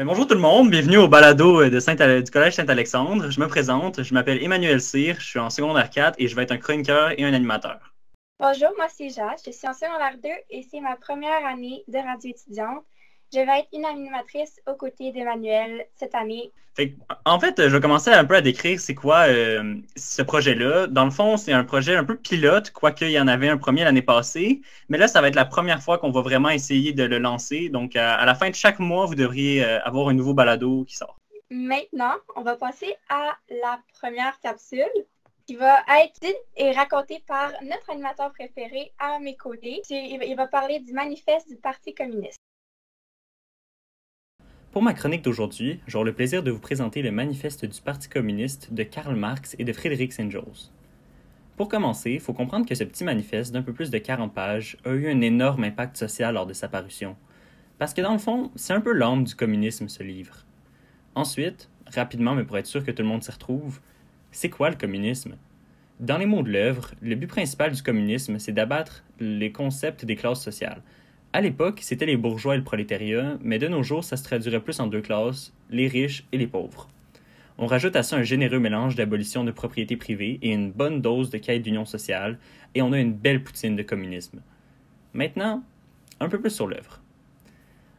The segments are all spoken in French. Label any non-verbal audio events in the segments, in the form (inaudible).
Ben, bonjour tout le monde, bienvenue au balado de Saint du Collège Saint-Alexandre. Je me présente, je m'appelle Emmanuel Cyr, je suis en secondaire 4 et je vais être un chroniqueur et un animateur. Bonjour, moi c'est Jade, je suis en secondaire 2 et c'est ma première année de radio étudiante. Je vais être une animatrice aux côtés d'Emmanuel cette année. en fait, je vais commencer un peu à décrire c'est quoi euh, ce projet-là. Dans le fond, c'est un projet un peu pilote, quoique il y en avait un premier l'année passée. Mais là, ça va être la première fois qu'on va vraiment essayer de le lancer. Donc, à, la fin de chaque mois, vous devriez euh, avoir un nouveau balado qui sort. Maintenant, on va passer à la première capsule qui va être dite et racontée par notre animateur préféré à mes côtés. Il va parler du manifeste du Parti communiste. Pour ma chronique d'aujourd'hui, j'aurai le plaisir de vous présenter le manifeste du Parti communiste de Karl Marx et de Friedrich Engels. Pour commencer, il faut comprendre que ce petit manifeste d'un peu plus de 40 pages a eu un énorme impact social lors de sa parution. Parce que dans le fond, c'est un peu l'âme du communisme, ce livre. Ensuite, rapidement, mais pour être sûr que tout le monde s'y retrouve, c'est quoi le communisme? Dans les mots de l'œuvre, le but principal du communisme, c'est d'abattre les concepts des classes sociales, à l'époque, c'était les bourgeois et le prolétariat, mais de nos jours, ça se traduirait plus en deux classes, les riches et les pauvres. On rajoute à ça un généreux mélange d'abolition de propriété privée et une bonne dose de quête d'union sociale, et on a une belle poutine de communisme. Maintenant, un peu plus sur l'œuvre.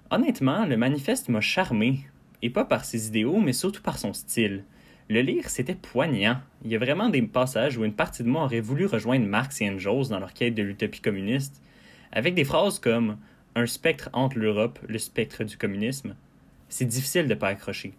Honnêtement, le manifeste m'a charmé, et pas par ses idéaux, mais surtout par son style. Le lire, c'était poignant. Il y a vraiment des passages où une partie de moi aurait voulu rejoindre Marx et Engels dans leur quête de l'utopie communiste, avec des phrases comme un spectre entre l'Europe, le spectre du communisme, c'est difficile de ne pas accrocher.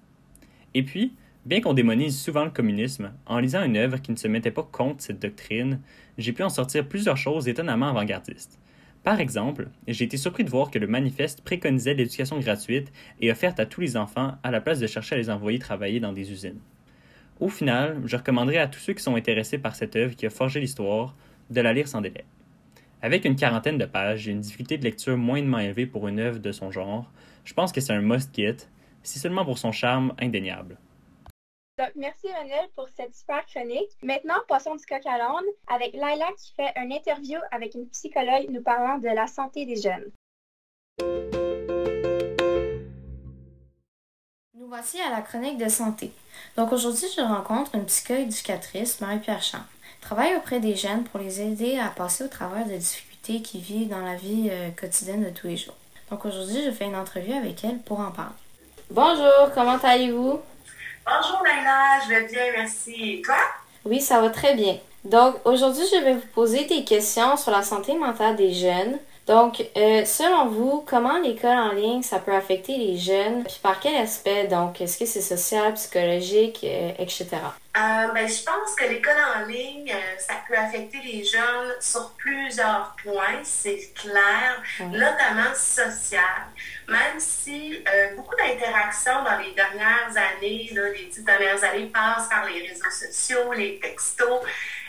Et puis, bien qu'on démonise souvent le communisme, en lisant une œuvre qui ne se mettait pas contre cette doctrine, j'ai pu en sortir plusieurs choses étonnamment avant-gardistes. Par exemple, j'ai été surpris de voir que le manifeste préconisait l'éducation gratuite et offerte à tous les enfants à la place de chercher à les envoyer travailler dans des usines. Au final, je recommanderais à tous ceux qui sont intéressés par cette œuvre qui a forgé l'histoire de la lire sans délai. Avec une quarantaine de pages et une difficulté de lecture moyennement élevée pour une œuvre de son genre, je pense que c'est un must-get, si seulement pour son charme indéniable. merci Emmanuel pour cette super chronique. Maintenant, passons du coq à l'âne avec Laila qui fait une interview avec une psychologue nous parlant de la santé des jeunes. Nous voici à la chronique de santé. Donc aujourd'hui, je rencontre une psycho-éducatrice, Marie-Pierre Champ travaille auprès des jeunes pour les aider à passer au travers des difficultés qu'ils vivent dans la vie euh, quotidienne de tous les jours. Donc aujourd'hui, je fais une entrevue avec elle pour en parler. Bonjour, comment allez-vous? Bonjour Naila, je vais bien, merci. Et toi? Oui, ça va très bien. Donc aujourd'hui, je vais vous poser des questions sur la santé mentale des jeunes. Donc, euh, selon vous, comment l'école en ligne, ça peut affecter les jeunes? Puis par quel aspect? Donc, est-ce que c'est social, psychologique, euh, etc.? Euh, ben, je pense que l'école en ligne, ça peut affecter les jeunes sur plusieurs points, c'est clair, notamment social. Même si beaucoup d'interactions dans les dernières années, là, les dix dernières années passent par les réseaux sociaux, les textos,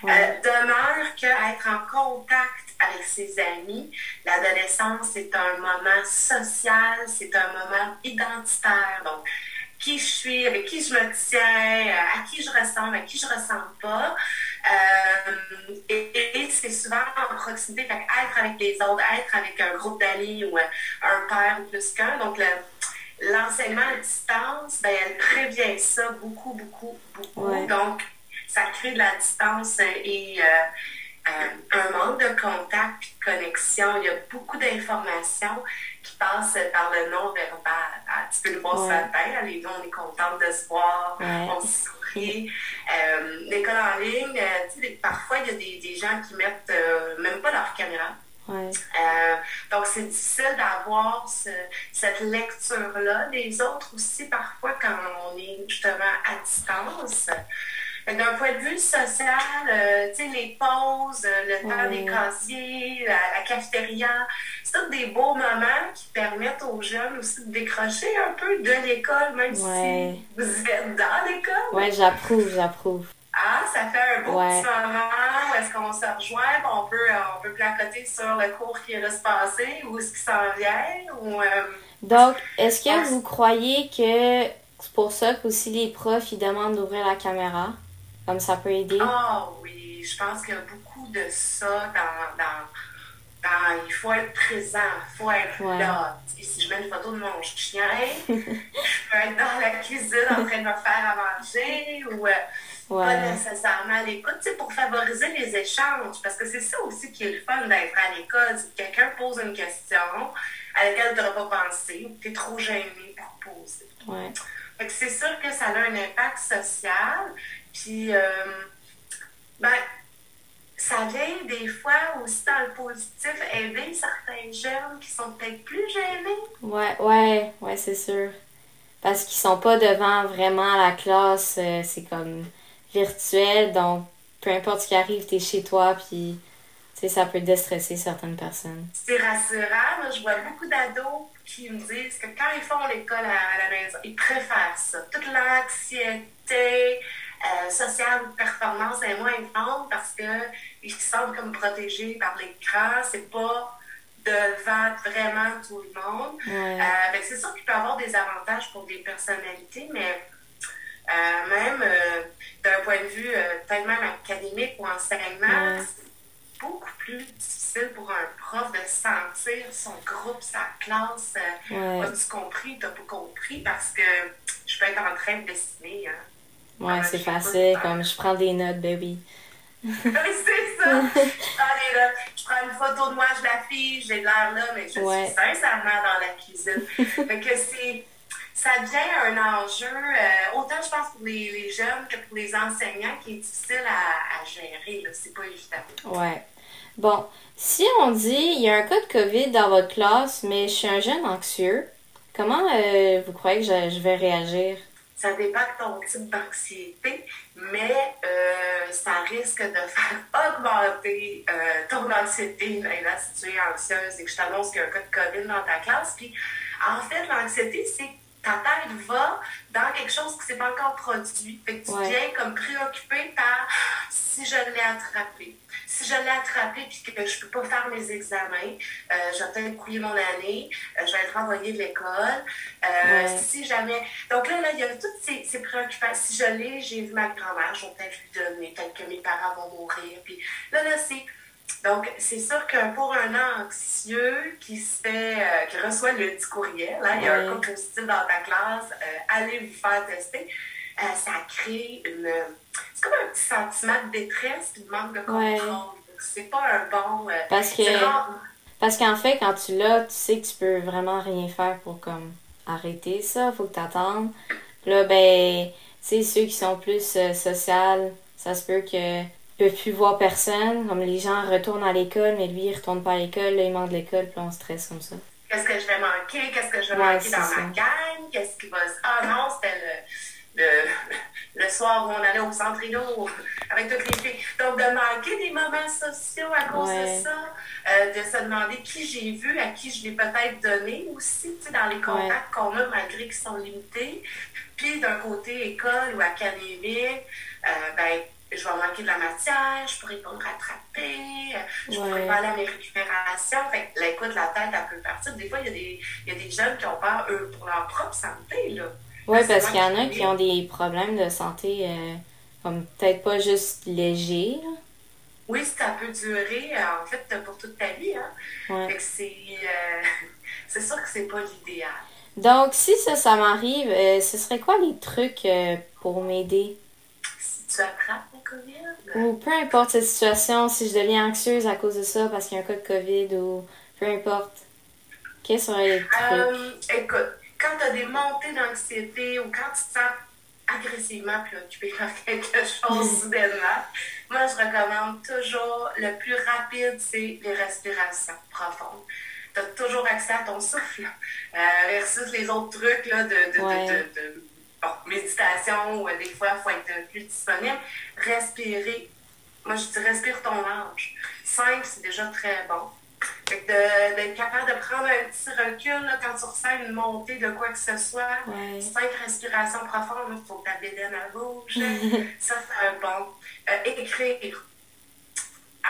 demeure qu'être en contact avec ses amis. L'adolescence, c'est un moment social, c'est un moment identitaire. Donc, qui je suis, avec qui je me tiens, à qui je ressemble, à qui je ne ressemble pas. Euh, et, c'est souvent en proximité, être avec les autres, être avec un groupe d'amis ou un père ou plus qu'un. Donc, l'enseignement à distance, ben, elle prévient ça beaucoup, beaucoup, beaucoup. Donc, ça crée de la distance et euh, un manque de contact et de connexion. Il y a beaucoup d'informations qui passent par le non-verbal. Ah, tu peux le voir ce matin, les deux, on est contente de se voir, on se sourit. Euh, l'école en ligne, euh, tu sais, parfois, il y a des, des gens qui mettent euh, même pas leur caméra. donc, c'est difficile d'avoir cette lecture-là. Les autres aussi, parfois, quand on est justement à distance, d'un point de vue social, euh, tu sais, les pauses, euh, le temps des casiers, la, cafétéria, c'est tous des beaux moments qui permettent aux jeunes aussi de décrocher un peu de l'école, même si vous êtes dans l'école. Oui, j'approuve, j'approuve. Ah, ça fait un beau petit moment où est-ce qu'on se rejoint, on peut, on peut placoter sur le cours qui va se passer, ou ce qui s'en vient. Ou, euh, Donc, est-ce que vous croyez que c'est pour ça qu'aussi les profs ils demandent d'ouvrir la caméra? Comme ça peut aider? Ah oui, je pense qu'il y a beaucoup de ça dans, dans, dans faut être présent, il faut être là. Et si je mets une photo de mon chien, je peux être dans la cuisine en train de me faire à manger ou euh, pas nécessairement à l'écoute, pour favoriser les échanges. Parce que c'est ça aussi qui est le fun d'être à l'école. Si quelqu'un pose une question à laquelle tu n'auras pas pensé ou que tu es trop gêné pour poser. Ouais. c'est sûr que ça a un impact social. Puis, euh, ben, ça vient des fois aussi dans le positif aider certains jeunes qui sont peut-être plus gênés. Ouais, ouais, ouais, c'est sûr. Parce qu'ils sont pas devant vraiment la classe, euh, c'est comme virtuel, donc peu importe ce qui arrive, tu es chez toi, puis ça peut déstresser certaines personnes. C'est rassurant. je vois beaucoup d'ados qui me disent que quand ils font l'école à, la maison, ils préfèrent ça. Toute l'anxiété euh, sociale ou de performance est moins grande parce qu'ils se sentent comme protégés par l'écran. C'est pas devant vraiment tout le monde. Euh, c'est sûr qu'il peut y avoir des avantages pour des personnalités, mais euh, même d'un point de vue peut-être même académique ou enseignement, beaucoup plus difficile pour un prof de sentir son groupe, sa classe. Euh, as-tu compris, t'as pas compris? Parce que je peux être en train de dessiner. Hein. Ouais, c'est facile, comme je prends des notes, baby. (laughs) c'est ça! je prends une photo de moi, je l'affiche, j'ai l'air là, mais je suis sincèrement dans la cuisine. (laughs) fait que c'est ça devient un enjeu, euh, autant je pense pour les, les, jeunes que pour les enseignants, qui est difficile à, à gérer. C'est pas évident. Ouais. Bon, si on dit il y a un cas de COVID dans votre classe, mais je suis un jeune anxieux, comment euh, vous croyez que je, vais réagir? Ça dépend de ton type d'anxiété, mais euh, ça risque de faire augmenter euh, ton anxiété. Là, si tu es anxieuse et que je t'annonce qu'il y a un cas de COVID dans ta classe, puis en fait, l'anxiété, c'est ta tête va dans quelque chose qui ne s'est pas encore produit. Fait que tu viens comme préoccupé par si je l'ai attrapé. Si je l'ai attrapé puis que je ne peux pas faire mes examens, euh, je vais peut-être couiller mon année, euh, je vais être envoyée de l'école. Euh, si jamais. Donc là, là, il y a toutes ces, ces préoccupations. Si je l'ai, j'ai vu ma grand-mère, je vais peut-être lui donner, peut-être que mes parents vont mourir. Puis là, là, c'est donc, c'est sûr que pour un anxieux qui se fait, euh, qui reçoit le petit courriel, là, il y a un cas positif dans ta classe, euh, allez vous faire tester, euh, ça crée une. C'est comme un petit sentiment de détresse et de manque de contrôle. C'est pas un bon. parce que. Parce qu'en fait, quand tu l'as, tu sais que tu peux vraiment rien faire pour comme arrêter ça, faut que tu attendes. Là, ben, tu sais, ceux qui sont plus sociales, ça se peut que peut plus voir personne. Comme les gens retournent à l'école, mais lui, il retourne pas à l'école, là, il manque de l'école, puis on stresse comme ça. Qu'est-ce que je vais manquer? Qu'est-ce que je vais manquer dans ma gang? Qu'est-ce qui va Ah non, c'était le, le, le, soir où on allait au centre Rideau avec toutes les filles. Donc, de manquer des moments sociaux à cause de ça, euh, de se demander qui j'ai vu, à qui je l'ai peut-être donné aussi, tu sais, dans les contacts qu'on a malgré qu'ils sont limités. Puis, d'un côté école ou académique, euh, ben, je vais manquer de la matière, je pourrais pas me rattraper, je ne pourrais pas aller à mes récupérations. Fait l'écoute, la tête, elle peut partir. Des fois, il y, a des, il y a des jeunes qui ont peur, eux, pour leur propre santé. Là. Oui, parce qu'il y en a qui ont des problèmes de santé, euh, comme peut-être pas juste légers. Oui, ça peut durer, euh, en fait, pour toute ta vie. Hein? Fait que c'est, euh, (laughs) c'est sûr que c'est pas l'idéal. Donc, si ça, ça m'arrive, ce serait quoi les trucs pour m'aider? Si tu attrapes ou peu importe cette situation, si je deviens anxieuse à cause de ça parce qu'il y a un cas de COVID ou peu importe. Quels seraient les trucs? Écoute, quand tu as des montées d'anxiété ou quand tu te sens agressivement préoccupé par (laughs) quelque chose soudainement, moi je recommande toujours le plus rapide, c'est les respirations profondes. Tu as toujours accès à ton souffle euh, versus les autres trucs là, de, de méditation, ou des fois, il faut être plus disponible. Respirer. Moi, je dis respire ton ange. Cinq, c'est déjà très bon. D'être capable de prendre un petit recul là, quand tu ressens une montée de quoi que ce soit. Cinq respirations profondes, il faut que ta bédaine à bouge. (laughs) ça, c'est un bon. Euh, écrire.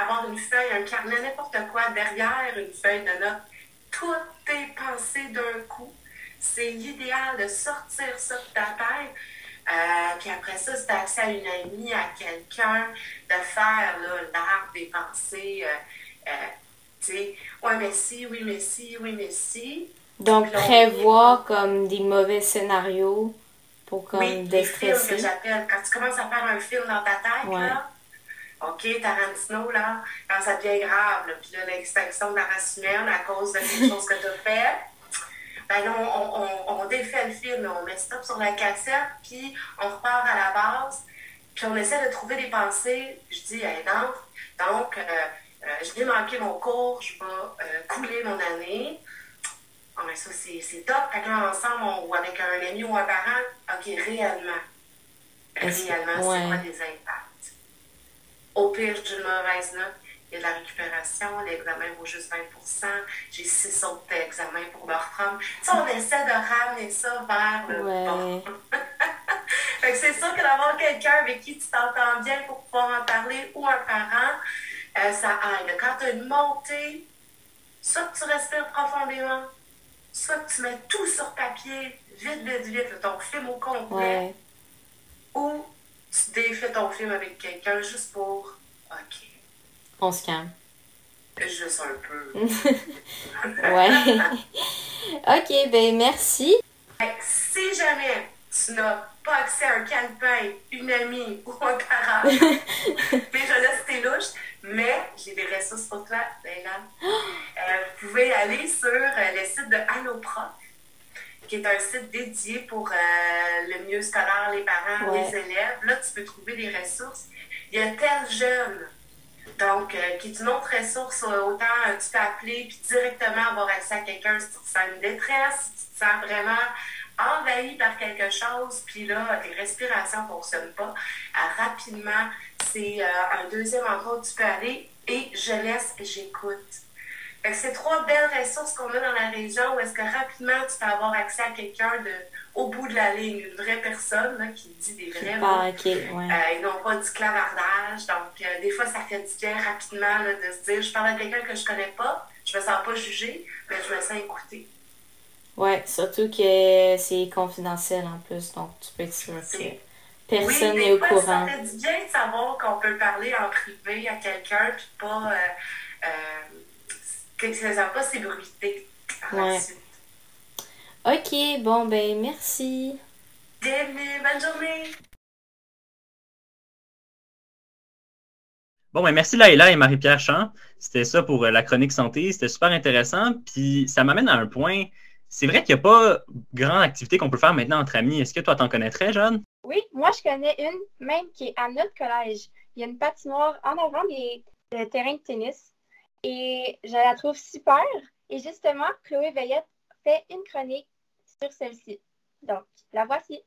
Avoir une feuille, un carnet, n'importe quoi derrière une feuille de notes. Toutes tes pensées d'un coup c'est l'idéal de sortir ça de ta tête. Euh, puis après ça, c'est accès à une amie, à quelqu'un, de faire l'arbre des pensées. Euh, sais, ouais, mais si, oui, mais si, oui, mais si. Donc, prévoir comme des mauvais scénarios pour comme oui, déstresser. que j'appelle. Quand tu commences à faire un film dans ta tête, là, OK, Tarantino, là, quand ça devient grave, là, puis l'extinction de la race humaine à cause de quelque chose que tu as fait, ben non, on, on, on, défait le film, on met stop sur la cassette, puis on repart à la base, puis on essaie de trouver des pensées. Je dis, hey, non, donc, euh, je vais manquer mon cours, je vais euh, couler mon année. Oh, mais ça, c'est top. Fait là, ensemble, ou avec un ami ou un parent, OK, réellement, réellement, c'est quoi les impacts? Au pire, j'ai une mauvaise note. Il y a de la récupération, l'examen vaut juste 20% J'ai six autres examens pour me reprendre. Tu on essaie de ramener ça vers le bon. (laughs) c'est sûr que d'avoir quelqu'un avec qui tu t'entends bien pour pouvoir en parler ou un parent, euh, ça aide. Quand tu as une montée, soit que tu respires profondément, soit que tu mets tout sur papier, vite, vite, vite, ton film au complet, ou tu défais ton film avec quelqu'un juste pour OK. On se calme. Juste un peu. (laughs) ouais. (laughs) OK, ben merci. Si jamais tu n'as pas accès à un calepin, une amie ou un parent, déjà là, c'était louche, mais j'ai des ressources pour toi, là. Euh, vous pouvez aller sur euh, le site de Alloprof, qui est un site dédié pour euh, le milieu scolaire, les parents, les élèves. Là, tu peux trouver des ressources. Il y a tel jeune, donc, qui est une autre ressource, autant tu peux appeler puis directement avoir accès à quelqu'un si tu te sens une détresse, si tu te sens vraiment envahi par quelque chose, puis là, tes respirations ne fonctionnent pas, rapidement, c'est un deuxième endroit où tu peux aller et je laisse, j'écoute. C'est trois belles ressources qu'on a dans la région où est-ce que rapidement tu peux avoir accès à quelqu'un de au bout de la ligne, une vraie personne là, qui dit des vrais mots. Okay, euh, n'ont pas du clavardage. Donc, euh, des fois, ça fait du bien rapidement de se dire je parle à quelqu'un que je connais pas, je me sens pas jugée, mais je me sens écoutée. Oui, surtout que c'est confidentiel en plus, donc tu peux être sûr que personne n'est au courant. Ça fait du bien de savoir qu'on peut parler en privé à quelqu'un, puis pas. Euh, que ça pas s'ébruiter ouais. Ok, bon, ben merci. Bienvenue, bonne journée. Bon, ben merci Laïla et Marie-Pierre Champ. C'était ça pour euh, la chronique santé. C'était super intéressant. Puis ça m'amène à un point. C'est vrai qu'il n'y a pas grande activité qu'on peut faire maintenant entre amis. Est-ce que toi, t'en connaîtrais, Jeanne? Oui, moi, je connais une, même qui est à notre collège. Il y a une patinoire en avant des, des terrains de tennis et je la trouve super. Et justement, Chloé Veillette fait une chronique sur celle-ci. Donc, la voici.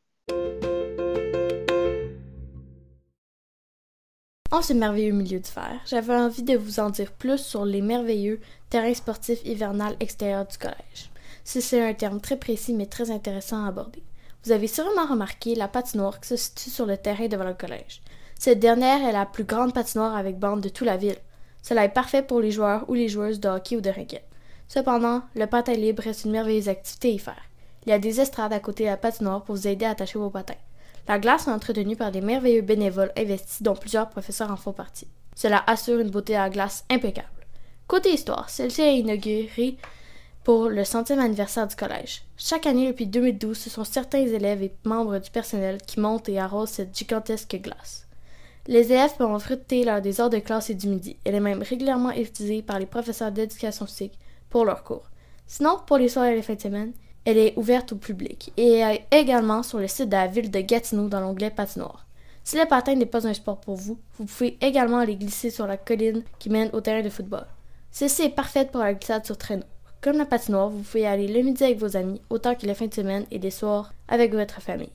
En ce merveilleux milieu de fer, j'avais envie de vous en dire plus sur les merveilleux terrains sportifs hivernales extérieurs du collège. C'est un terme très précis mais très intéressant à aborder. Vous avez sûrement remarqué la patinoire qui se situe sur le terrain devant le collège. Cette dernière est la plus grande patinoire avec bande de toute la ville. Cela est parfait pour les joueurs ou les joueuses de hockey ou de raquette. Cependant, le patin libre reste une merveilleuse activité à y faire. Il y a des estrades à côté de la patinoire pour vous aider à attacher vos patins. La glace est entretenue par des merveilleux bénévoles investis dont plusieurs professeurs en font partie. Cela assure une beauté à la glace impeccable. Côté histoire, celle-ci est inaugurée pour le centième anniversaire du collège. Chaque année depuis 2012, ce sont certains élèves et membres du personnel qui montent et arrosent cette gigantesque glace. Les élèves peuvent en fruiter lors des heures de classe et du midi. Elle est même régulièrement utilisée par les professeurs d'éducation physique pour leurs cours. Sinon, pour les soirées et les fins de semaine, elle est ouverte au public et est également sur le site de la ville de Gatineau dans l'onglet patinoire. Si le patin n'est pas un sport pour vous, vous pouvez également aller glisser sur la colline qui mène au terrain de football. Ceci est parfaite pour la glissade sur traîneau. Comme la patinoire, vous pouvez aller le midi avec vos amis, autant que les fins de semaine et les soirs avec votre famille.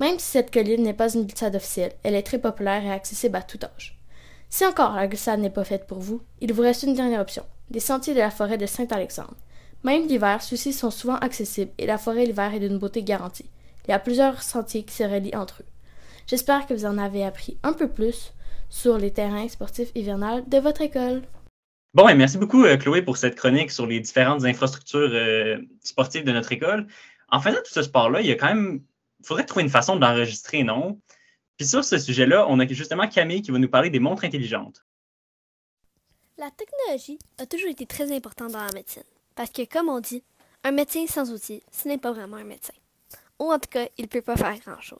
Même si cette colline n'est pas une glissade officielle, elle est très populaire et accessible à tout âge. Si encore la glissade n'est pas faite pour vous, il vous reste une dernière option, les sentiers de la forêt de Saint-Alexandre. Même l'hiver, ceux-ci sont souvent accessibles et la forêt l'hiver est d'une beauté garantie. Il y a plusieurs sentiers qui se relient entre eux. J'espère que vous en avez appris un peu plus sur les terrains sportifs hivernales de votre école. Bon, et merci beaucoup, euh, Chloé, pour cette chronique sur les différentes infrastructures euh, sportives de notre école. En faisant tout ce sport-là, il y a quand même il faudrait trouver une façon de l'enregistrer, non? Puis sur ce sujet-là, on a justement Camille qui va nous parler des montres intelligentes. La technologie a toujours été très importante dans la médecine. Parce que, comme on dit, un médecin sans outils, ce n'est pas vraiment un médecin. Ou en tout cas, il ne peut pas faire grand-chose.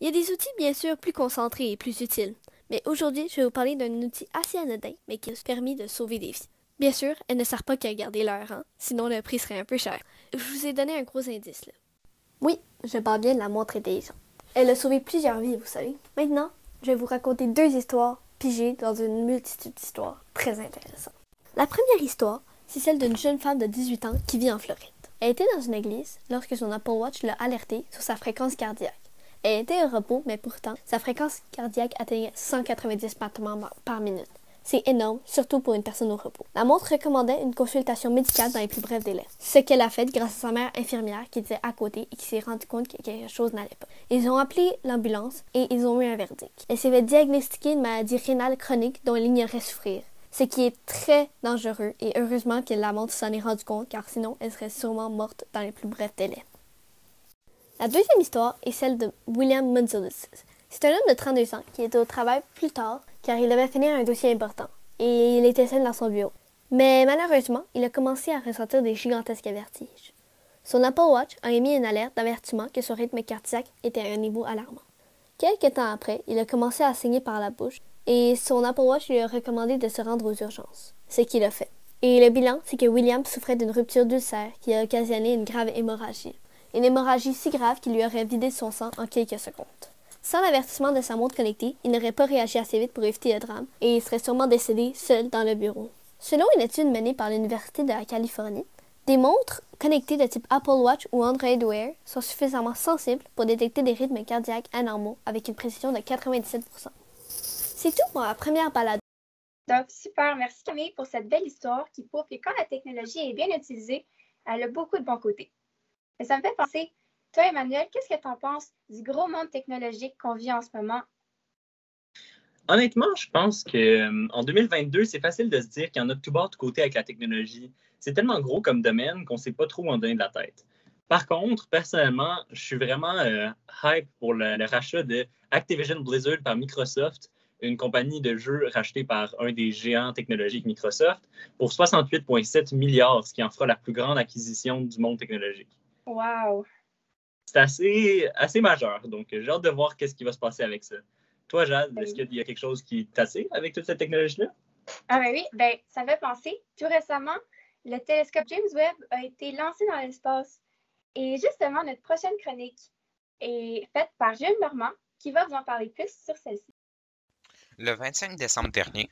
Il y a des outils bien sûr plus concentrés et plus utiles, mais aujourd'hui, je vais vous parler d'un outil assez anodin, mais qui a permis de sauver des vies. Bien sûr, elle ne sert pas qu'à garder l'heure, hein, sinon le prix serait un peu cher. Je vous ai donné un gros indice là. Oui, je parle bien de la montre intelligente. Elle a sauvé plusieurs vies, vous savez. Maintenant, je vais vous raconter deux histoires pigées dans une multitude d'histoires très intéressantes. La première histoire, c'est celle d'une jeune femme de 18 ans qui vit en Floride. Elle était dans une église lorsque son Apple Watch l'a alertée sur sa fréquence cardiaque. Elle était au repos, mais pourtant, sa fréquence cardiaque atteignait 190 battements par minute. C'est énorme, surtout pour une personne au repos. La montre recommandait une consultation médicale dans les plus brefs délais. Ce qu'elle a fait grâce à sa mère infirmière qui était à côté et qui s'est rendu compte que quelque chose n'allait pas. Ils ont appelé l'ambulance et ils ont eu un verdict. Elle s'est fait diagnostiquer une maladie rénale chronique dont elle ignorait souffrir ce qui est très dangereux et heureusement que la montre s'en est rendu compte car sinon elle serait sûrement morte dans les plus brefs délais. La deuxième histoire est celle de William Munzelis. C'est un homme de 32 ans qui était au travail plus tard car il devait finir un dossier important et il était seul dans son bureau. Mais malheureusement, il a commencé à ressentir des gigantesques vertiges. Son Apple Watch a émis une alerte d'avertissement que son rythme cardiaque était à un niveau alarmant. Quelques temps après, il a commencé à saigner par la bouche et son Apple Watch lui a recommandé de se rendre aux urgences, ce qu'il a fait. Et le bilan, c'est que William souffrait d'une rupture d'ulcère qui a occasionné une grave hémorragie une hémorragie si grave qu'il lui aurait vidé son sang en quelques secondes. Sans l'avertissement de sa montre connectée, il n'aurait pas réagi assez vite pour éviter le drame et il serait sûrement décédé seul dans le bureau. Selon une étude menée par l'Université de la Californie, des montres connectées de type Apple Watch ou Android Wear sont suffisamment sensibles pour détecter des rythmes cardiaques anormaux avec une précision de 97% C'est tout pour la première balade. Donc, super. Merci Camille pour cette belle histoire qui prouve que quand la technologie est bien utilisée, elle a beaucoup de bons côtés. Et ça me fait penser, toi Emmanuel, qu'est-ce que tu en penses du gros monde technologique qu'on vit en ce moment? Honnêtement, je pense qu'en euh, 2022, c'est facile de se dire qu'il y en a de tout bord de côté avec la technologie. C'est tellement gros comme domaine qu'on ne sait pas trop où en donner de la tête. Par contre, personnellement, je suis vraiment euh, hype pour le, rachat de Activision Blizzard par Microsoft, une compagnie de jeux rachetée par un des géants technologiques Microsoft, pour 68,7 milliards, ce qui en fera la plus grande acquisition du monde technologique. Wow! C'est assez, assez majeur. Donc, j'ai hâte de voir qu'est-ce qui va se passer avec ça. Toi, Jade, est-ce qu'il y a quelque chose qui t'assure avec toute cette technologie-là? Ah ben oui, ben, ça me fait penser. Tout récemment, le télescope James Webb a été lancé dans l'espace. Et justement, notre prochaine chronique est faite par Jules Normand, qui va vous en parler plus sur celle-ci. Le 25 décembre dernier,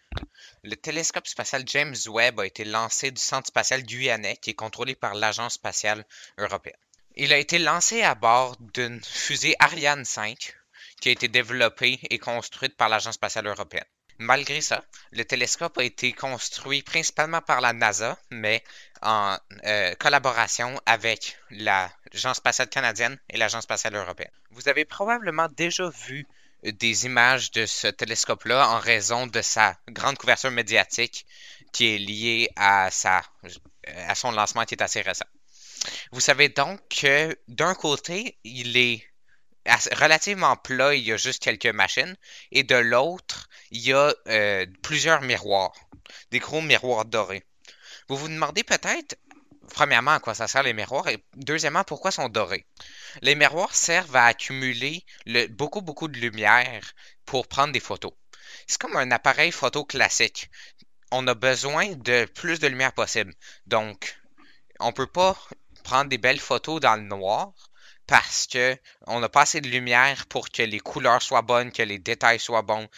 le télescope spatial James Webb a été lancé du centre spatial guyanais qui est contrôlé par l'Agence spatiale européenne. Il a été lancé à bord d'une fusée Ariane 5 qui a été développée et construite par l'Agence spatiale européenne. Malgré ça, le télescope a été construit principalement par la NASA, mais en euh, collaboration avec l'Agence spatiale canadienne et l'Agence spatiale européenne. Vous avez probablement déjà vu des images de ce télescope-là en raison de sa grande couverture médiatique qui est liée à, à son lancement qui est assez récent. Vous savez donc que d'un côté, il est relativement plat, il y a juste quelques machines, et de l'autre, il y a euh, plusieurs miroirs, des gros miroirs dorés. Vous vous demandez peut-être premièrement, à quoi ça sert les miroirs et deuxièmement, pourquoi sont dorés? Les miroirs servent à accumuler beaucoup, beaucoup de lumière pour prendre des photos. C'est comme un appareil photo classique. On a besoin de plus de lumière possible. Donc, on ne peut pas prendre des belles photos dans le noir parce que on n'a pas assez de lumière pour que les couleurs soient bonnes, que les détails soient bons,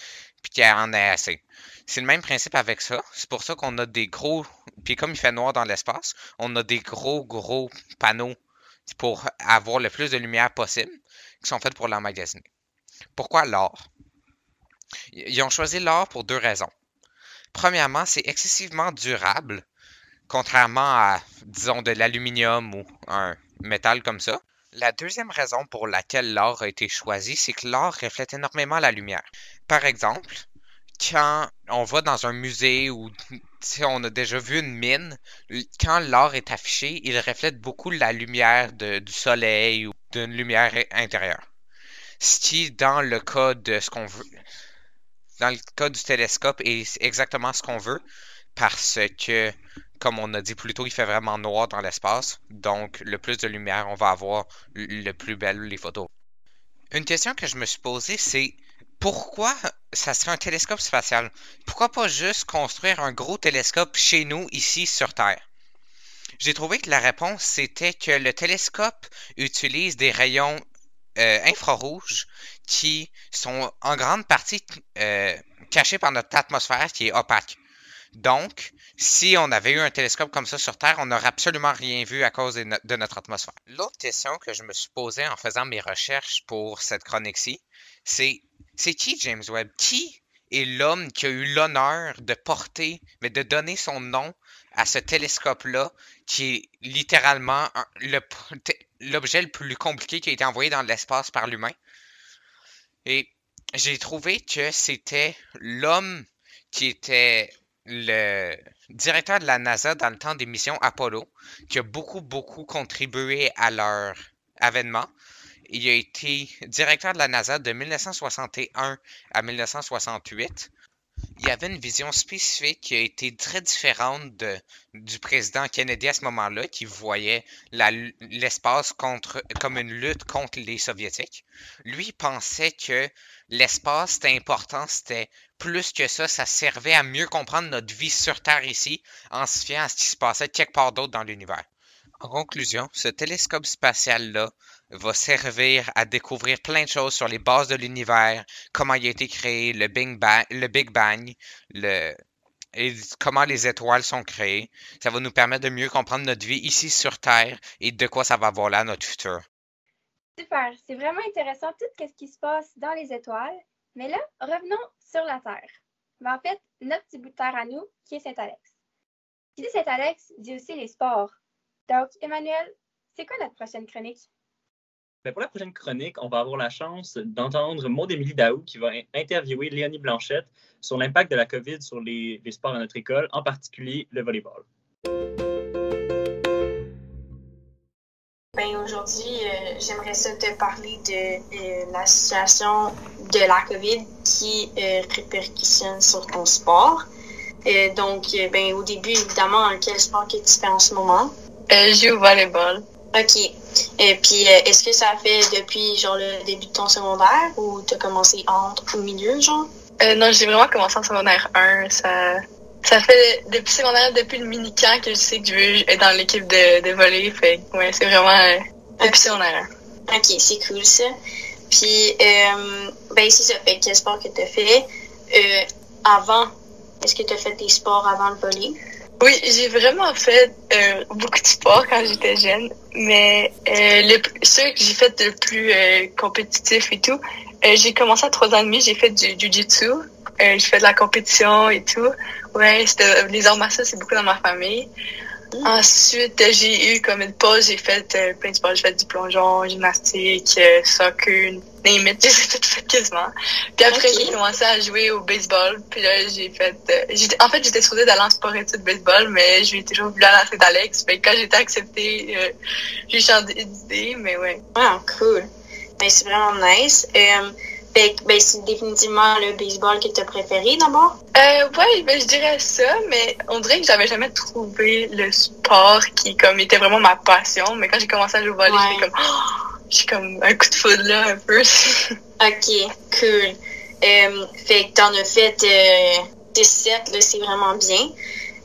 puis qu'il en ait assez. C'est le même principe avec ça. C'est pour ça qu'on a des gros. Puis comme il fait noir dans l'espace, on a des gros, gros panneaux pour avoir le plus de lumière possible qui sont faits pour l'emmagasiner. Pourquoi l'or? Ils ont choisi l'or pour deux raisons. Premièrement, c'est excessivement durable, contrairement à, disons, de l'aluminium ou un métal comme ça. La deuxième raison pour laquelle l'or a été choisi, c'est que l'or reflète énormément la lumière. Par exemple, quand on va dans un musée ou on a déjà vu une mine, quand l'or est affiché, il reflète beaucoup la lumière du soleil ou d'une lumière intérieure. Ce qui, dans le cas de ce qu'on veut, dans le cas du télescope, est exactement ce qu'on veut, parce que, comme on a dit plus tôt, il fait vraiment noir dans l'espace. Donc, le plus de lumière, on va avoir le plus belles les photos. Une question que je me suis posée, c'est pourquoi ça serait un télescope spatial? Pourquoi pas juste construire un gros télescope chez nous, ici, sur Terre? J'ai trouvé que la réponse, c'était que le télescope utilise des rayons euh, infrarouges qui sont en grande partie euh, cachés par notre atmosphère qui est opaque. Donc, si on avait eu un télescope comme ça sur Terre, on n'aurait absolument rien vu à cause de, notre atmosphère. L'autre question que je me suis posée en faisant mes recherches pour cette chronique-ci, c'est c'est qui James Webb? Qui est l'homme qui a eu l'honneur de porter, mais de donner son nom à ce télescope-là, qui est littéralement l'objet le, plus compliqué qui a été envoyé dans l'espace par l'humain? Et j'ai trouvé que c'était l'homme qui était le directeur de la NASA dans le temps des missions Apollo, qui a beaucoup, beaucoup contribué à leur avènement. Il a été directeur de la NASA de 1961 à 1968. Il avait une vision spécifique qui a été très différente du président Kennedy à ce moment-là, qui voyait l'espace comme une lutte contre les soviétiques. Lui pensait que l'espace c'était important, c'était plus que ça, ça servait à mieux comprendre notre vie sur Terre ici, en se fiant à ce qui se passait quelque part d'autre dans l'univers. En conclusion, ce télescope spatial-là va servir à découvrir plein de choses sur les bases de l'univers, comment il a été créé, le Big Bang, le et comment les étoiles sont créées. Ça va nous permettre de mieux comprendre notre vie ici sur Terre et de quoi ça va avoir là notre futur. Super, c'est vraiment intéressant tout ce qui se passe dans les étoiles. Mais là, revenons sur la Terre. En fait, notre petit bout de terre à nous, qui est Saint-Alex. Qui dit Saint-Alex dit aussi les sports. Donc, Emmanuel, c'est quoi notre prochaine chronique? Ben, pour la prochaine chronique, on va avoir la chance d'entendre Maud Émilie Daou qui va interviewer Léonie Blanchette sur l'impact de la COVID sur les, les sports à notre école, en particulier le volleyball. Ben, aujourd'hui, euh, j'aimerais ça te parler de euh, la situation de la COVID qui euh, répercussionne sur ton sport. donc, ben, au début, évidemment, quel sport que tu fais en ce moment? je joue au volleyball. OK. Et puis, est-ce que ça fait depuis genre le début de ton secondaire ou tu as commencé entre au milieu, genre? non, j'ai vraiment commencé en secondaire 1. Ça, ça fait depuis secondaire, depuis le mini-camp que je sais que je veux être dans l'équipe de, de volley. Fait ouais, c'est vraiment euh, depuis secondaire. Ok, c'est cool ça. Puis, euh, ben c'est ça. Fait quel sport que tu as fait? Euh, avant? Est-ce que tu as fait des sports avant le volley? Oui, j'ai vraiment fait euh, beaucoup de sports quand j'étais jeune, mais euh, le, ceux que j'ai fait le plus euh, compétitif et tout, j'ai commencé à trois ans et demi, j'ai fait du jiu-jitsu, euh, je fais de la compétition et tout. Ouais, les arts martiaux, c'est beaucoup dans ma famille. Ensuite, j'ai eu comme une pause, j'ai fait euh, plein de sports. J'ai fait du plongeon, gymnastique, euh, soccer, limite, (laughs) j'ai tout fait quasiment. Puis après, j'ai commencé à jouer au baseball. Puis là, j'ai fait... Euh, en fait, j'étais supposée d'aller en sport études baseball, mais je lui ai toujours voulu aller Saint-Alex. Fait quand j'étais acceptée, euh, j'ai changé d'idée, mais ouais. Ah, cool. Ben, c'est vraiment nice. Ben, c'est définitivement le baseball que tu as préféré d'abord? Euh, ouais, ben, je dirais ça, mais on dirait que j'avais jamais trouvé le sport qui comme était vraiment ma passion. Mais quand j'ai commencé à jouer au volley, j'étais comme, oh, j'ai comme un coup de foudre là, un peu. (laughs) ok, cool. Euh, fait que t'en as fait euh, 17, là, c'est vraiment bien.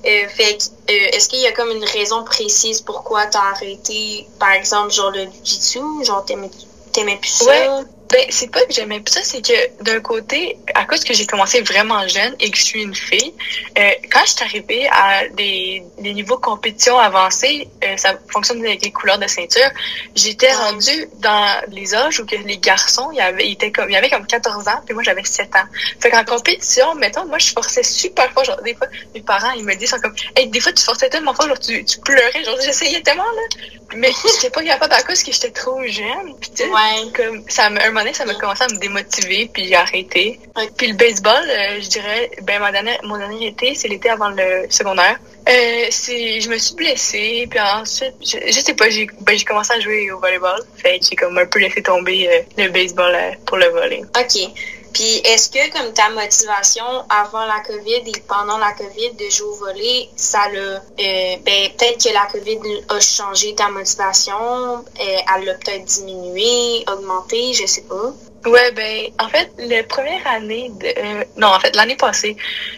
Euh, fait que, euh, est-ce qu'il y a comme une raison précise pourquoi t'as arrêté, par exemple, genre le jiu-jitsu, genre t'aimais plus ça? Ben, c'est pas que j'aimais pas ça, c'est que d'un côté, à cause que j'ai commencé vraiment jeune et que je suis une fille, euh, quand je suis arrivée à des, des niveaux compétition avancés, euh, ça fonctionne avec les couleurs de ceinture, j'étais rendue dans les âges où que les garçons, il y avait, ils étaient comme, il y avait comme 14 ans, puis moi j'avais 7 ans. Fait qu'en compétition, mettons, moi je forçais super fort, genre des fois, mes parents, ils me disent, comme, hey, des fois tu forçais tellement fort, genre tu, tu pleurais, genre j'essayais tellement, là, mais j'étais pas capable à cause que j'étais trop jeune, puis ouais. comme, ça me, ça m'a commencé à me démotiver, puis j'ai arrêté. Puis le baseball, euh, je dirais, ben mon dernier, mon dernier été, c'est l'été avant le secondaire. Euh, je me suis blessée, puis ensuite, je, je sais pas, j'ai, ben, j'ai commencé à jouer au volleyball. Fait j'ai comme un peu laissé tomber euh, le baseball pour le volley. OK. Puis est-ce que comme ta motivation avant la COVID et pendant la COVID de jouer au volet, ça l'a euh, ben peut-être que la COVID a changé ta motivation, euh, elle l'a peut-être diminué, augmenté, je sais pas. Ouais, ben, en fait, la première année de, euh, non, en fait, l'année passée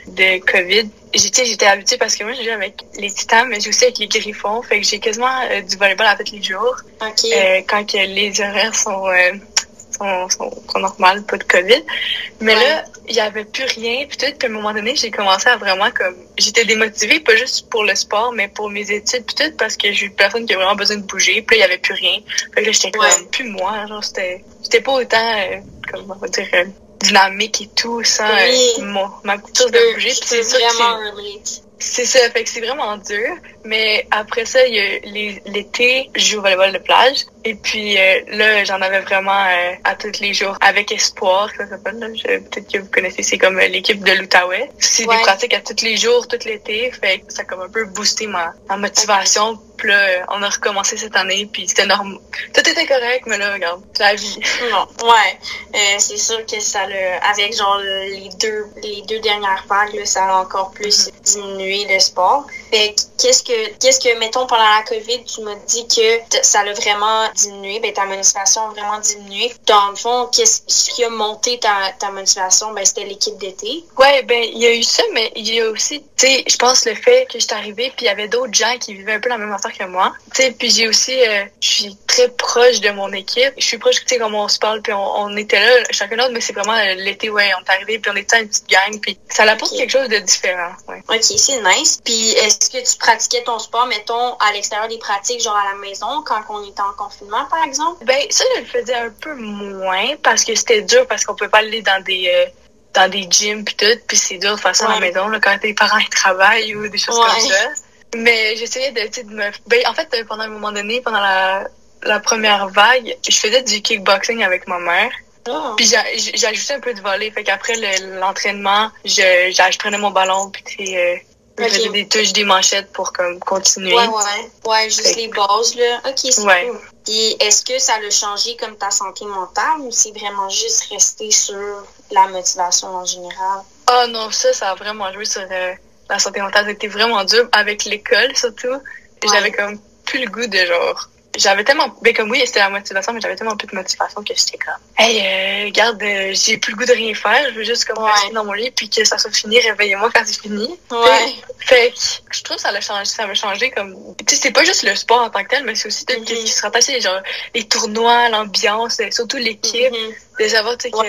de COVID, j'étais, j'étais habituée parce que moi, j'ai joué avec les Titans, mais j'ai aussi avec les Griffons. Fait que j'ai quasiment euh, du volleyball en fait les jours. OK. Euh, quand que les horaires sont, euh, sont, sont, sont normales, pas de COVID. Mais Ouais. là, il y avait plus rien. Puis tout, puis à un moment donné, j'ai commencé à vraiment comme, j'étais démotivée, pas juste pour le sport, mais pour mes études, puis tout, parce que j'ai eu personne qui a vraiment besoin de bouger. Puis là, il y avait plus rien. Fait que là, j'étais Ouais. comme, plus moi, genre, c'était, j'étais pas autant, euh, comme, on va dire, euh, dynamique et tout, sans euh, mon, ma culture de bouger. Puis c'est vraiment c'est ça, fait que c'est vraiment dur. Mais après ça, il y a l'été, je joue au volleyball de plage. Et puis euh, là, j'en avais vraiment euh, à tous les jours avec Espoir, ça s'appelle. Peut-être que vous connaissez, c'est comme euh, l'équipe de l'Outaouais. C'est Ouais. des pratiques à tous les jours, tout l'été. Fait que ça a comme un peu boosté ma, ma motivation. Puis là, on a recommencé cette année, puis c'était normal. Tout était correct, mais là, regarde, la vie. (laughs) Non, ouais. Euh, c'est sûr que ça l'a, avec genre les deux, les deux dernières vagues, là, ça a encore plus diminué le sport. Fait que qu'est-ce que, qu'est-ce que, mettons, pendant la COVID, tu m'as dit que ça l'a vraiment diminué, ben, ta motivation a vraiment diminué. Dans le fond, qu'est-ce ce qui a monté ta, ta motivation, ben, c'était l'équipe d'été. Ouais, ben, il y a eu ça, mais il y a aussi, tu sais, je pense le fait que j'étais arrivée, puis il y avait d'autres gens qui vivaient un peu la même affaire que moi. Tu sais, puis j'ai aussi, euh, je suis très proche de mon équipe. Je suis proche, tu sais, comme on se parle, puis on, on était là, chacun d'autre, mais c'est vraiment euh, l'été, ouais, on est arrivé, puis on était une petite gang, puis ça apporte Ok. quelque chose de différent, ouais. Ok, c'est nice. Puis est-ce que tu pratiquais ton sport, mettons, à l'extérieur des pratiques, genre à la maison, quand on était en confinement, par exemple? Ben, ça, je le faisais un peu moins, parce que c'était dur, parce qu'on pouvait pas aller dans des... euh, dans des gyms puis tout, puis c'est dur de faire ça à la maison là, quand tes parents ils travaillent ou des choses Ouais. comme ça. Mais j'essayais de, de me... Ben, en fait, euh, pendant un moment donné, pendant la, la première vague, je faisais du kickboxing avec ma mère. Oh. Puis j'ajoutais un peu de volley. Fait qu'après le- l'entraînement, je, je prenais mon ballon, puis euh, je faisais des touches, des manchettes pour comme continuer. Ouais, ouais. Ouais, juste Fait- les bases, là. Ok, c'est Ouais. cool. Puis est-ce que ça a changé comme ta santé mentale ou c'est vraiment juste resté sur la motivation en général? Oh non, ça, ça a vraiment joué sur euh, la santé mentale. C'était vraiment dur avec l'école, surtout. J'avais comme plus le goût de genre. J'avais tellement. Ben, comme oui, c'était la motivation, mais j'avais tellement plus de motivation que j'étais comme. Hey, euh, regarde, euh, j'ai plus le goût de rien faire. Je veux juste comme Ouais. rester dans mon lit puis que ça soit fini. Réveillez-moi quand c'est fini. Ouais. Fait que je trouve que ça l'a changé, ça m'a changé comme. Tu sais, c'est pas juste le sport en tant que tel, mais c'est aussi tout Mhm. ce qui se rattache, genre les tournois, l'ambiance, euh, surtout l'équipe. Mhm. De savoir, tu sais, Ouais.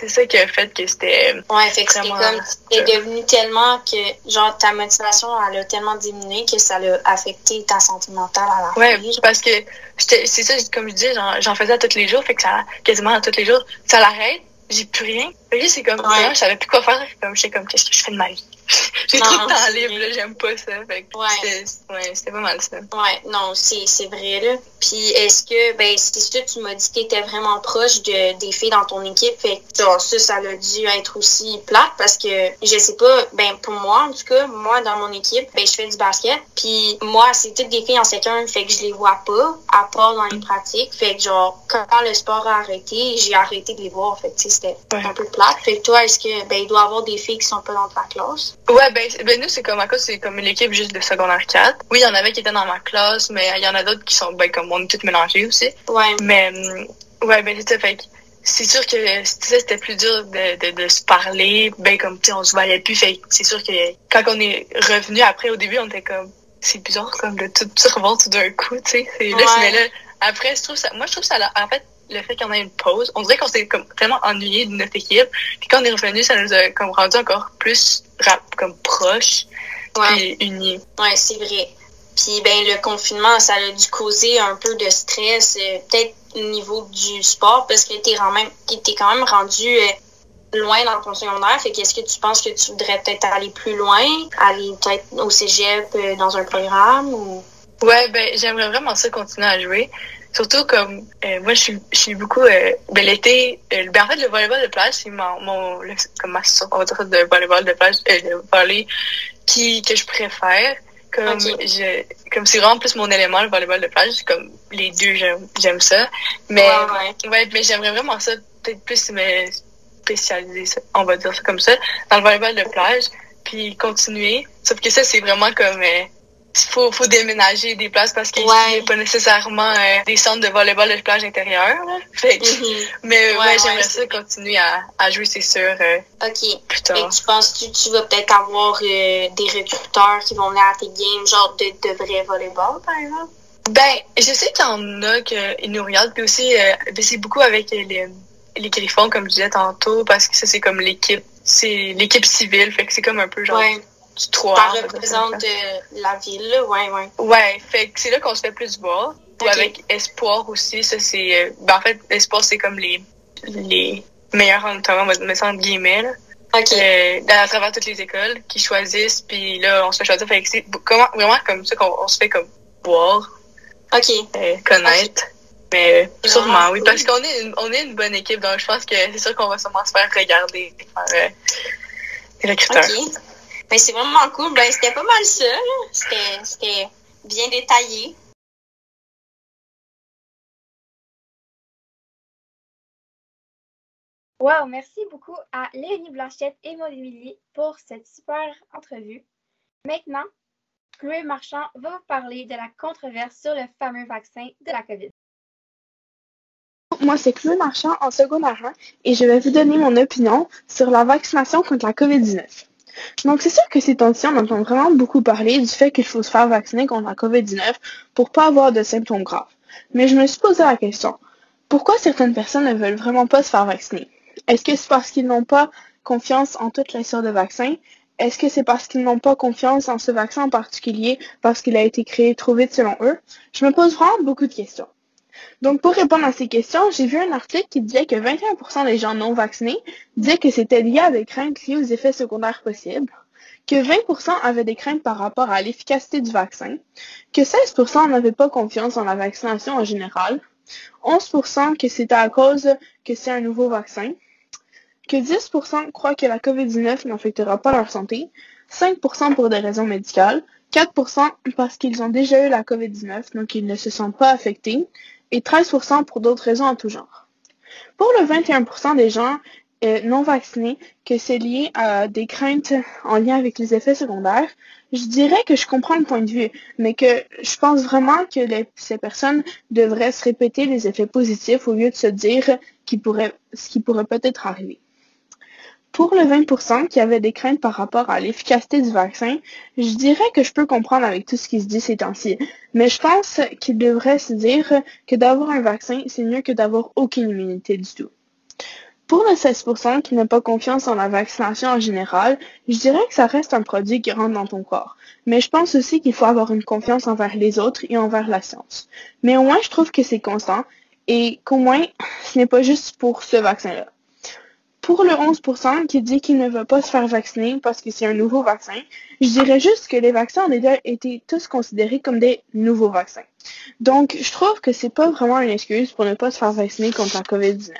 c'est ça qui a fait que c'était. Ouais, fait que Vraiment, comme, t'es devenu tellement que, genre, ta motivation, elle a tellement diminué que ça l'a affecté ta santé mentale à la Ouais, fin. genre. parce que c'est ça, comme je disais, j'en- j'en faisais à tous les jours, fait que ça, quasiment à tous les jours, ça l'arrête, j'ai plus rien. Fait que là, c'est comme, Ouais. je savais plus quoi faire, comme, j'étais comme, qu'est-ce que je fais de ma vie? (laughs) j'ai trop de temps libre, j'aime pas ça, fait Ouais. c'était- ouais, c'était pas mal ça. Ouais, non, c'est c'est vrai, là. Puis est-ce que, ben, c'est ça, tu m'as dit que t'étais vraiment proche de, des filles dans ton équipe. Fait que, genre, ça, ça a dû être aussi plate parce que, je sais pas, ben, pour moi, en tout cas, moi, dans mon équipe, ben, je fais du basket. Puis moi, c'est toutes des filles en secondaire, fait que je les vois pas, à part dans les pratiques. Fait que, genre, quand le sport a arrêté, j'ai arrêté de les voir. Fait que, c'était Ouais. un peu plate. Fait que toi, est-ce que, ben, il doit y avoir des filles qui sont pas dans ta classe? Ouais, ben, ben nous, c'est comme à cause, c'est comme une équipe juste de secondaire 4. Oui, il y en avait qui étaient dans ma classe, mais il y en a d'autres qui sont, ben, comme on est toutes mélangées aussi. Ouais. Mais, hum, ouais, ben, c'est ça, fait c'est sûr que tu sais, c'était plus dur de, de, de se parler. Ben, comme, tu sais, on se voyait plus. Fait c'est sûr que quand on est revenu après, au début, on était comme, c'est bizarre, comme, de tout, tout revoir tout d'un coup, tu sais. Ouais. mais là, après, je trouve ça, moi, je trouve ça, en fait, le fait qu'on ait une pause, on dirait qu'on s'est comme tellement ennuyé de notre équipe. Puis quand on est revenu, ça nous a comme rendu encore plus comme proches, Ouais. puis unis. Ouais, c'est vrai. Puis ben le confinement, ça a dû causer un peu de stress, euh, peut-être au niveau du sport, parce que t'es quand même t'es quand même rendu euh, loin dans ton secondaire. Fait qu'est-ce que tu penses que tu voudrais peut-être aller plus loin, aller peut-être au cégep euh, dans un programme ou? Ouais, ben j'aimerais vraiment ça continuer à jouer. Surtout comme euh, moi je suis je suis beaucoup euh, ben l'été euh, ben en fait le volleyball de plage c'est mon, mon le- comme ma sorte on va dire ça, de volleyball de plage euh, le volley qui que je préfère comme je comme c'est vraiment plus mon élément le volleyball de plage comme les deux j'aime j'aime ça mais Ouais, ouais. ouais mais j'aimerais vraiment ça peut-être plus me spécialiser, on va dire ça comme ça, dans le volleyball de plage, puis continuer. Sauf que ça, c'est vraiment comme... Euh, faut, faut déménager des places parce qu'il n'y a pas nécessairement euh, des centres de volleyball de plage intérieur. Fait mm-hmm. (laughs) Mais ouais, j'aimerais ça continuer à, à jouer, c'est sûr, euh, OK. Plus tard. tu penses que tu vas peut-être avoir des recruteurs qui vont venir à tes games, genre de, de vrai volleyball, par exemple? Ben, je sais qu'il y en a qui nous regardent, puis aussi, ben, c'est beaucoup avec les, les Griffons, comme je disais tantôt, parce que ça, c'est comme l'équipe, c'est l'équipe civile, fait que c'est comme un peu genre ouais. Du 3. Ça représente de la ville, ouais, ouais. Ouais, fait que c'est là qu'on se fait plus voir. Ou avec Espoir aussi, ça c'est, euh, ben en fait, Espoir c'est comme les, les meilleurs en on va mettre ça entre guillemets, là. Euh, à travers toutes les écoles qui choisissent, puis là, on se fait choisir. Fait que c'est comment, vraiment comme ça qu'on se fait comme boire. OK. Euh, connaître. Mais sûrement, oui, parce qu'on est, une, on est une bonne équipe, donc je pense que c'est sûr qu'on va sûrement se faire regarder par euh, les recruteurs. OK. Ben, c'est vraiment cool. Ben, c'était pas mal ça. C'était bien détaillé. Wow, merci beaucoup à Léonie Blanchette et Maud Émilie pour cette super entrevue. Maintenant, Chloé Marchand va vous parler de la controverse sur le fameux vaccin de la COVID. Moi, c'est Chloé Marchand en secondaire 1 et je vais vous donner mon opinion sur la vaccination contre la COVID-19. Donc, c'est sûr que ces temps-ci, on entend vraiment beaucoup parler du fait qu'il faut se faire vacciner contre la COVID-19 pour pas avoir de symptômes graves. Mais je me suis posé la question, pourquoi certaines personnes ne veulent vraiment pas se faire vacciner? Est-ce que c'est parce qu'ils n'ont pas confiance en toutes les sortes de vaccins? Est-ce que c'est parce qu'ils n'ont pas confiance en ce vaccin en particulier parce qu'il a été créé trop vite selon eux? Je me pose vraiment beaucoup de questions. Donc, pour répondre à ces questions, j'ai vu un article qui disait que 21% des gens non vaccinés disaient que c'était lié à des craintes liées aux effets secondaires possibles, que 20% avaient des craintes par rapport à l'efficacité du vaccin, que 16% n'avaient pas confiance en la vaccination en général, 11% que c'était à cause que c'est un nouveau vaccin, que 10% croient que la COVID-19 n'affectera pas leur santé, 5% pour des raisons médicales, 4% parce qu'ils ont déjà eu la COVID-19, donc ils ne se sentent pas affectés, et 13% pour d'autres raisons en tout genre. Pour le 21% des gens euh, non vaccinés que c'est lié à des craintes en lien avec les effets secondaires, je dirais que je comprends le point de vue, mais que je pense vraiment que ces personnes devraient se répéter les effets positifs au lieu de se dire ce qui pourrait peut-être arriver. Pour le 20% qui avait des craintes par rapport à l'efficacité du vaccin, je dirais que je peux comprendre avec tout ce qui se dit ces temps-ci. Mais je pense qu'il devrait se dire que d'avoir un vaccin, c'est mieux que d'avoir aucune immunité du tout. Pour le 16% qui n'a pas confiance en la vaccination en général, je dirais que ça reste un produit qui rentre dans ton corps. Mais je pense aussi qu'il faut avoir une confiance envers les autres et envers la science. Mais au moins, je trouve que c'est constant et qu'au moins, ce n'est pas juste pour ce vaccin-là. Pour le 11% qui dit qu'il ne veut pas se faire vacciner parce que c'est un nouveau vaccin, je dirais juste que les vaccins ont déjà été tous considérés comme des nouveaux vaccins. Donc, je trouve que c'est pas vraiment une excuse pour ne pas se faire vacciner contre la COVID-19.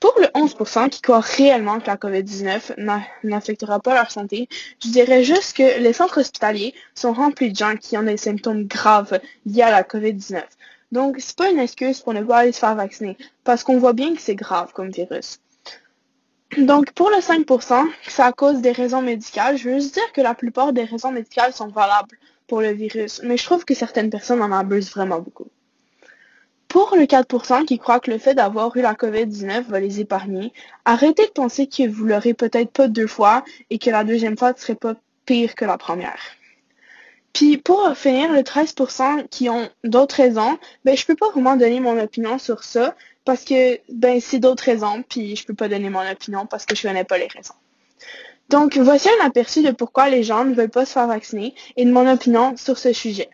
Pour le 11% qui croient réellement que la COVID-19 n'affectera pas leur santé, je dirais juste que les centres hospitaliers sont remplis de gens qui ont des symptômes graves liés à la COVID-19. Donc, c'est pas une excuse pour ne pas aller se faire vacciner, parce qu'on voit bien que c'est grave comme virus. Donc, pour le 5%, c'est à cause des raisons médicales. Je veux juste dire que la plupart des raisons médicales sont valables pour le virus, mais je trouve que certaines personnes en abusent vraiment beaucoup. Pour le 4% qui croient que le fait d'avoir eu la COVID-19 va les épargner, arrêtez de penser que vous l'aurez peut-être pas deux fois et que la deuxième fois ne serait pas pire que la première. Puis pour finir, le 13% qui ont d'autres raisons, ben je peux pas vraiment donner mon opinion sur ça parce que ben c'est d'autres raisons, puis je peux pas donner mon opinion parce que je connais pas les raisons. Donc voici un aperçu de pourquoi les gens ne veulent pas se faire vacciner et de mon opinion sur ce sujet.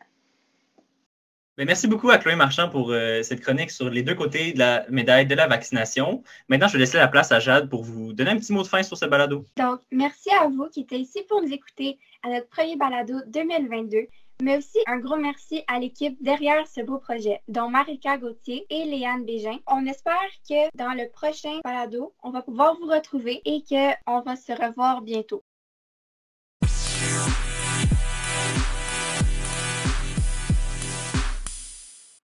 Ben, merci beaucoup à Chloé Marchand pour euh, cette chronique sur les deux côtés de la médaille de la vaccination. Maintenant, je vais laisser la place à Jade pour vous donner un petit mot de fin sur ce balado. Donc, merci à vous qui êtes ici pour nous écouter à notre premier balado 2022 mais aussi un gros merci à l'équipe derrière ce beau projet, dont Marika Gauthier et Léane Bégin. On espère que dans le prochain balado, on va pouvoir vous retrouver et qu'on va se revoir bientôt.